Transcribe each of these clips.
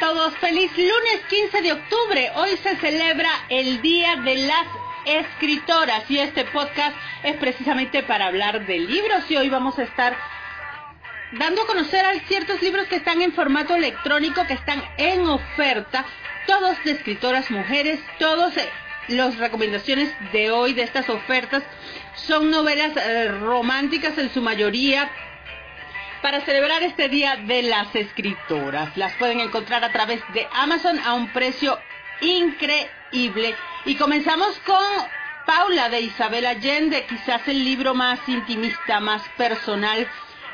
Todos, feliz lunes 15 de octubre. Hoy se celebra el Día de las Escritoras y este podcast es precisamente para hablar de libros y hoy vamos a estar dando a conocer a ciertos libros que están en formato electrónico, que están en oferta, todos de escritoras mujeres, todos eh, las recomendaciones de hoy de estas ofertas son novelas eh, románticas en su mayoría para celebrar este Día de las Escritoras. Las pueden encontrar a través de Amazon a un precio increíble. Y comenzamos con Paula de Isabel Allende, quizás el libro más intimista, más personal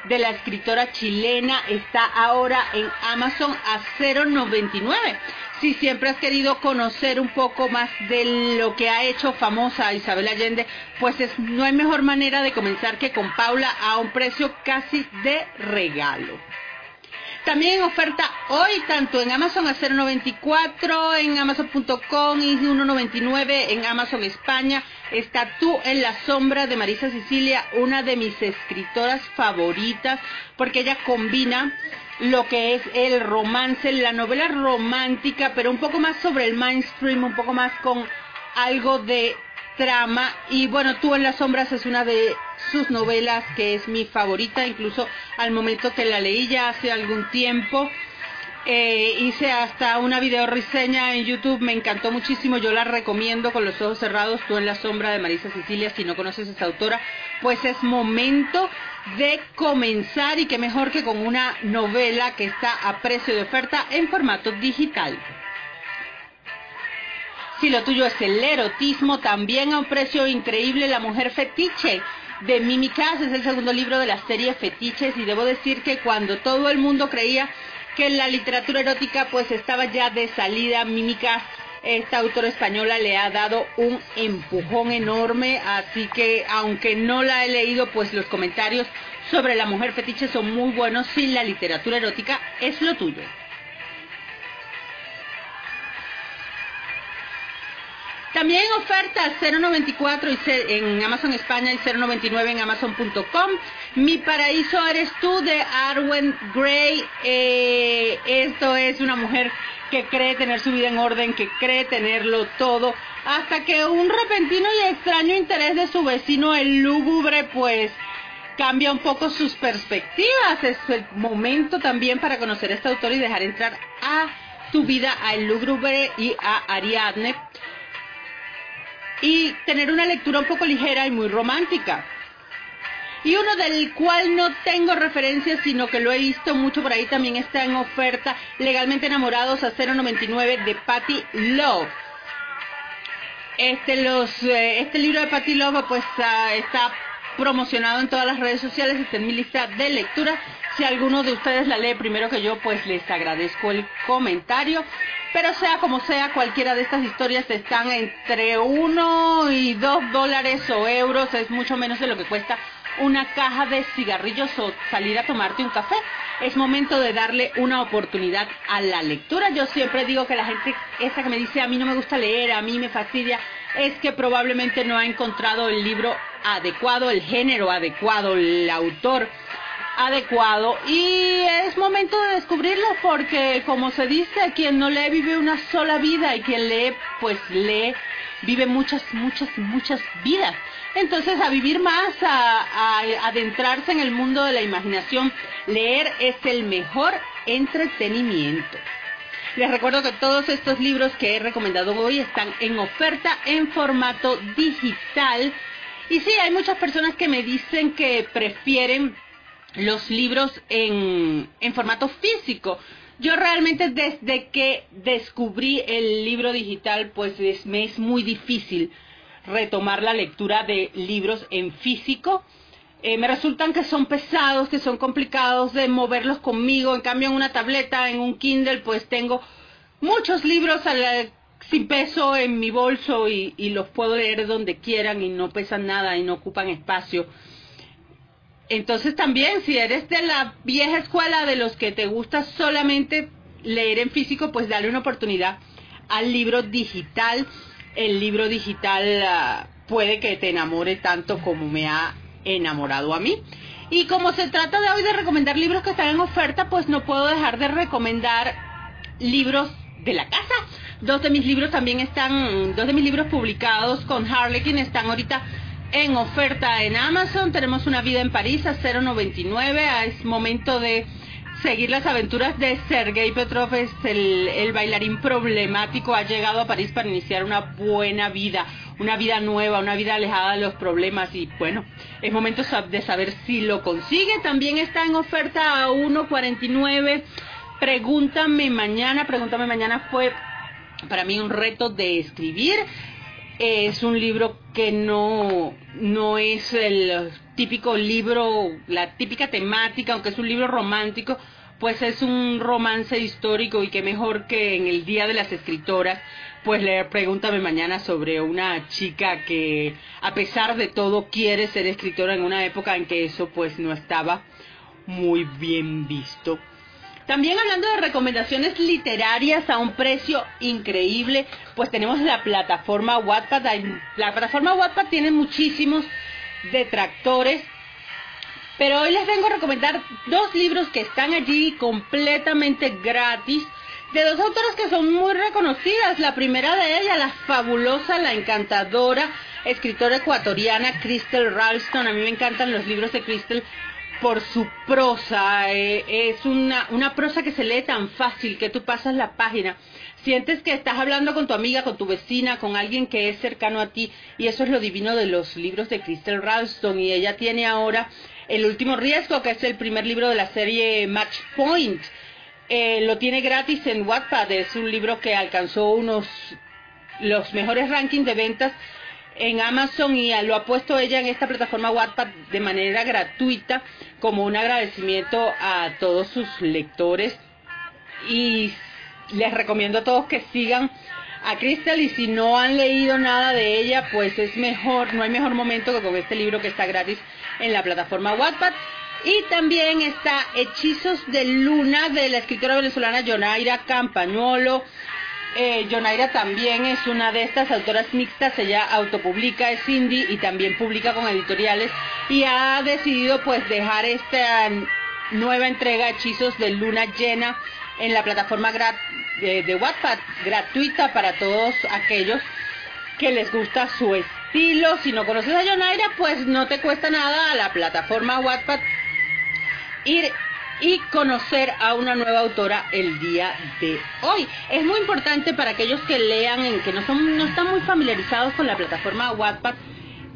de la escritora chilena está ahora en Amazon a 0.99. Si siempre has querido conocer un poco más de lo que ha hecho famosa Isabel Allende, pues es, no hay mejor manera de comenzar que con Paula a un precio casi de regalo. También en oferta hoy, tanto en Amazon a 0.94, en Amazon.com y 1.99 en Amazon España, está Tú en la sombra de Marisa Sicilia, una de mis escritoras favoritas, porque ella combina lo que es el romance, la novela romántica, pero un poco más sobre el mainstream, un poco más con algo de trama. Y bueno, Tú en las sombras es una de sus novelas que es mi favorita, incluso al momento que la leí ya hace algún tiempo. Eh, hice hasta una video reseña en YouTube, me encantó muchísimo, yo la recomiendo con los ojos cerrados, tú en la sombra de Marisa Sicilia, si no conoces a esa autora, pues es momento de comenzar y que mejor que con una novela que está a precio de oferta en formato digital. Si lo tuyo es el erotismo, también a un precio increíble La Mujer Fetiche de Mimi Cass, es el segundo libro de la serie Fetiches y debo decir que cuando todo el mundo creía que la literatura erótica pues estaba ya de salida, Mimi esta autora española le ha dado un empujón enorme, así que aunque no la he leído, pues los comentarios sobre la mujer fetiche son muy buenos si la literatura erótica es lo tuyo. También ofertas 0.94 en Amazon España y 0.99 en Amazon.com. Mi paraíso eres tú de Arwen Gray. Eh, esto es una mujer que cree tener su vida en orden, que cree tenerlo todo, hasta que un repentino y extraño interés de su vecino, el lúgubre, pues cambia un poco sus perspectivas. Es el momento también para conocer a este autor y dejar entrar a tu vida a el lúgubre y a Ariadne y tener una lectura un poco ligera y muy romántica. Y uno del cual no tengo referencia, sino que lo he visto mucho por ahí, también está en oferta, Legalmente Enamorados a 0.99 de Patty Love. Este, los, eh, este libro de Patty Love pues ah, está promocionado en todas las redes sociales, está en mi lista de lectura. Si alguno de ustedes la lee primero que yo, pues les agradezco el comentario. Pero sea como sea, cualquiera de estas historias están entre 1 y 2 dólares o euros, es mucho menos de lo que cuesta una caja de cigarrillos o salir a tomarte un café. Es momento de darle una oportunidad a la lectura. Yo siempre digo que la gente esa que me dice a mí no me gusta leer, a mí me fastidia, es que probablemente no ha encontrado el libro adecuado, el género adecuado, el autor adecuado y es momento de descubrirlo porque como se dice, quien no lee vive una sola vida y quien lee pues lee vive muchas, muchas, muchas vidas. Entonces a vivir más, a, adentrarse en el mundo de la imaginación, leer es el mejor entretenimiento. Les recuerdo que todos estos libros que he recomendado hoy están en oferta en formato digital. Y sí, hay muchas personas que me dicen que prefieren los libros en, en formato físico. Yo realmente desde que descubrí el libro digital, pues me es muy difícil retomar la lectura de libros en físico. Eh, me resultan que son pesados, que son complicados de moverlos conmigo. En cambio, en una tableta, en un Kindle, pues tengo muchos libros sin peso en mi bolso y los puedo leer donde quieran y no pesan nada y no ocupan espacio. Entonces también, si eres de la vieja escuela de los que te gusta solamente leer en físico, pues dale una oportunidad al libro digital. El libro digital ah, puede que te enamore tanto como me ha enamorado a mí. Y como se trata de hoy de recomendar libros que están en oferta, pues no puedo dejar de recomendar libros de la casa. Dos de mis libros también están, dos de mis libros publicados con Harlequin están ahorita en oferta en Amazon. Tenemos una vida en París a 0.99. Es momento de seguir las aventuras de Sergei Petrov, es el, el, bailarín problemático, ha llegado a París para iniciar una buena vida, una vida nueva, una vida alejada de los problemas y bueno, es momento de saber si lo consigue. También está en oferta a 1.49. Pregúntame mañana, pregúntame mañana fue para mí un reto de escribir. Es un libro que no, no es el típico libro, la típica temática, aunque es un libro romántico, pues es un romance histórico y qué mejor que en el Día de las Escritoras, pues leer Pregúntame Mañana sobre una chica que a pesar de todo quiere ser escritora en una época en que eso pues no estaba muy bien visto. También hablando de recomendaciones literarias a un precio increíble, pues tenemos la plataforma Wattpad. La plataforma Wattpad tiene muchísimos detractores, pero hoy les vengo a recomendar dos libros que están allí completamente gratis de dos autoras que son muy reconocidas. La primera de ellas, la fabulosa, la encantadora escritora ecuatoriana Crystal Ralston. A mí me encantan los libros de Crystal por su prosa. Eh, es una, una prosa que se lee tan fácil que tú pasas la página. Sientes que estás hablando con tu amiga, con tu vecina, con alguien que es cercano a ti. Y eso es lo divino de los libros de Crystal Ralston. Y ella tiene ahora El último riesgo, que es el primer libro de la serie Match Point. Eh, lo tiene gratis en Wattpad. Es un libro que alcanzó unos los mejores rankings de ventas en Amazon y lo ha puesto ella en esta plataforma Wattpad de manera gratuita como un agradecimiento a todos sus lectores. Y les recomiendo a todos que sigan a Crystal y si no han leído nada de ella pues es mejor, no hay mejor momento que con este libro que está gratis en la plataforma Wattpad y también está Hechizos de Luna de la escritora venezolana Yonaira Campañuelo eh, también es una de estas autoras mixtas, ella autopublica, es indie y también publica con editoriales y ha decidido pues dejar esta nueva entrega Hechizos de Luna Llena en la plataforma de, de gratuita para todos aquellos que les gusta su estilo. Si no conoces a Yonaira, pues no te cuesta nada a la plataforma Wattpad ir y conocer a una nueva autora el día de hoy. Es muy importante para aquellos que lean, en que no, son, no están muy familiarizados con la plataforma Wattpad,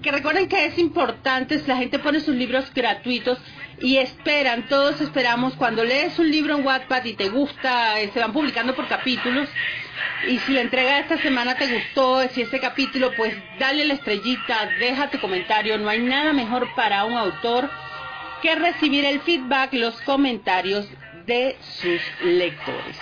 que recuerden que es importante, la gente pone sus libros gratuitos y esperan, todos esperamos, cuando lees un libro en Wattpad y te gusta, eh, se van publicando por capítulos, y si la entrega de esta semana te gustó, si este capítulo, pues dale la estrellita, deja tu comentario, no hay nada mejor para un autor que recibir el feedback, los comentarios de sus lectores.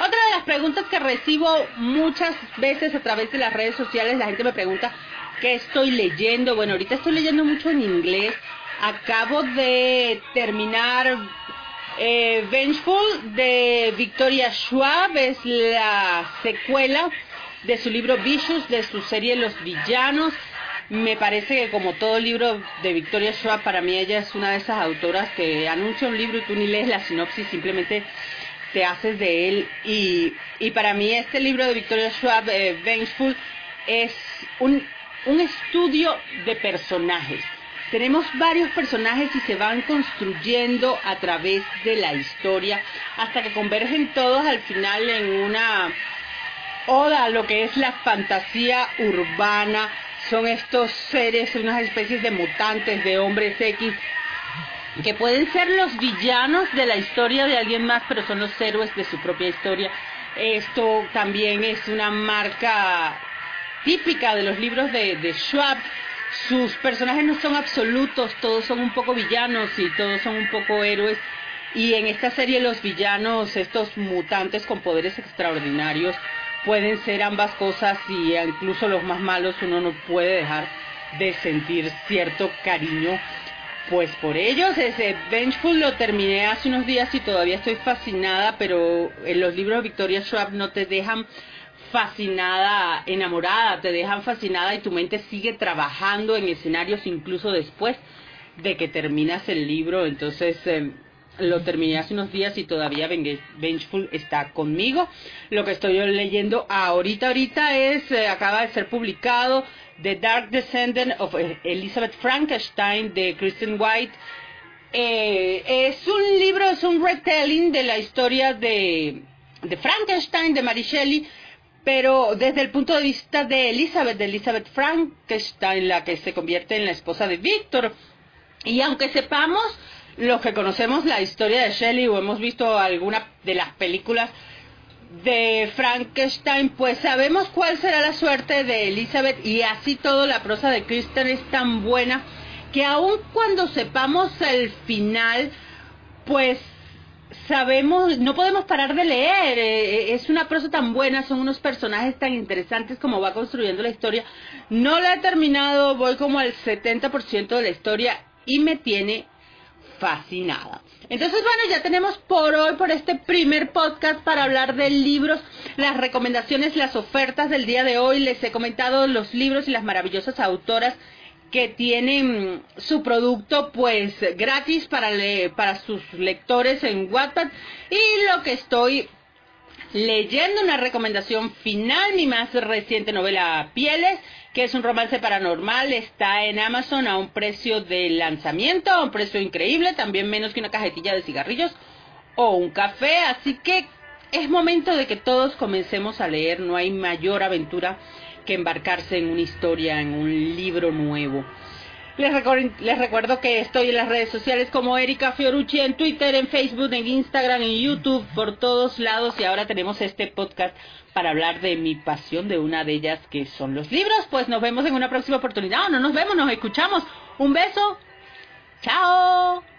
Otra de las preguntas que recibo muchas veces a través de las redes sociales, la gente me pregunta qué estoy leyendo. Bueno, ahorita estoy leyendo mucho en inglés. Acabo de terminar eh, Vengeful de Victoria Schwab es la secuela de su libro Vicious, de su serie Los Villanos. Me parece que como todo libro de Victoria Schwab, para mí ella es una de esas autoras que anuncia un libro y tú ni lees la sinopsis, simplemente te haces de él. Y, y para mí este libro de Victoria Schwab, eh, Vengeful, es un, un estudio de personajes tenemos varios personajes y se van construyendo a través de la historia hasta que convergen todos al final en una oda a lo que es la fantasía urbana. Son estos seres, unas especies de mutantes, de hombres X, que pueden ser los villanos de la historia de alguien más, pero son los héroes de su propia historia. Esto también es una marca típica de los libros de, de Schwab, sus personajes no son absolutos, todos son un poco villanos y todos son un poco héroes. Y en esta serie los villanos, estos mutantes con poderes extraordinarios, pueden ser ambas cosas y incluso los más malos uno no puede dejar de sentir cierto cariño pues por ellos. Ese Vengeful lo terminé hace unos días y todavía estoy fascinada, pero en los libros de Victoria Schwab no te dejan fascinada, enamorada, te dejan fascinada y tu mente sigue trabajando en escenarios incluso después de que terminas el libro. Entonces, eh, lo terminé hace unos días y todavía Vengeful está conmigo. Lo que estoy leyendo ahorita, ahorita es, eh, acaba de ser publicado The Dark Descendant of Elizabeth Frankenstein de Kristen White. Eh, es un libro, es un retelling de la historia de, de Frankenstein, de Mary Shelley, pero desde el punto de vista de Elizabeth, de Elizabeth Frankenstein, la que se convierte en la esposa de Victor. Y aunque sepamos los que conocemos la historia de Shelley o hemos visto alguna de las películas de Frankenstein, pues sabemos cuál será la suerte de Elizabeth y así todo la prosa de Kristen es tan buena que aun cuando sepamos el final, pues sabemos, no podemos parar de leer, eh, eh, es una prosa tan buena, son unos personajes tan interesantes como va construyendo la historia. No la he terminado, voy como al 70% de la historia y me tiene fascinada. Entonces, bueno, ya tenemos por hoy, por este primer podcast para hablar de libros, las recomendaciones, las ofertas del día de hoy. Les he comentado los libros y las maravillosas autoras que tienen su producto pues gratis para, para sus lectores en Wattpad. Y lo que estoy leyendo una recomendación final, mi más reciente novela Pieles, que es un romance paranormal, está en Amazon a un precio de lanzamiento, a un precio increíble, también menos que una cajetilla de cigarrillos o un café, así que es momento de que todos comencemos a leer, no hay mayor aventura que embarcarse en una historia, en un libro nuevo. Les, les, recuerdo que estoy en las redes sociales como Erika Fiorucci en Twitter, en Facebook, en Instagram, en YouTube, por todos lados y ahora tenemos este podcast para hablar de mi pasión, de una de ellas que son los libros. Pues nos vemos en una próxima oportunidad no nos vemos, nos escuchamos. Un beso. Chao.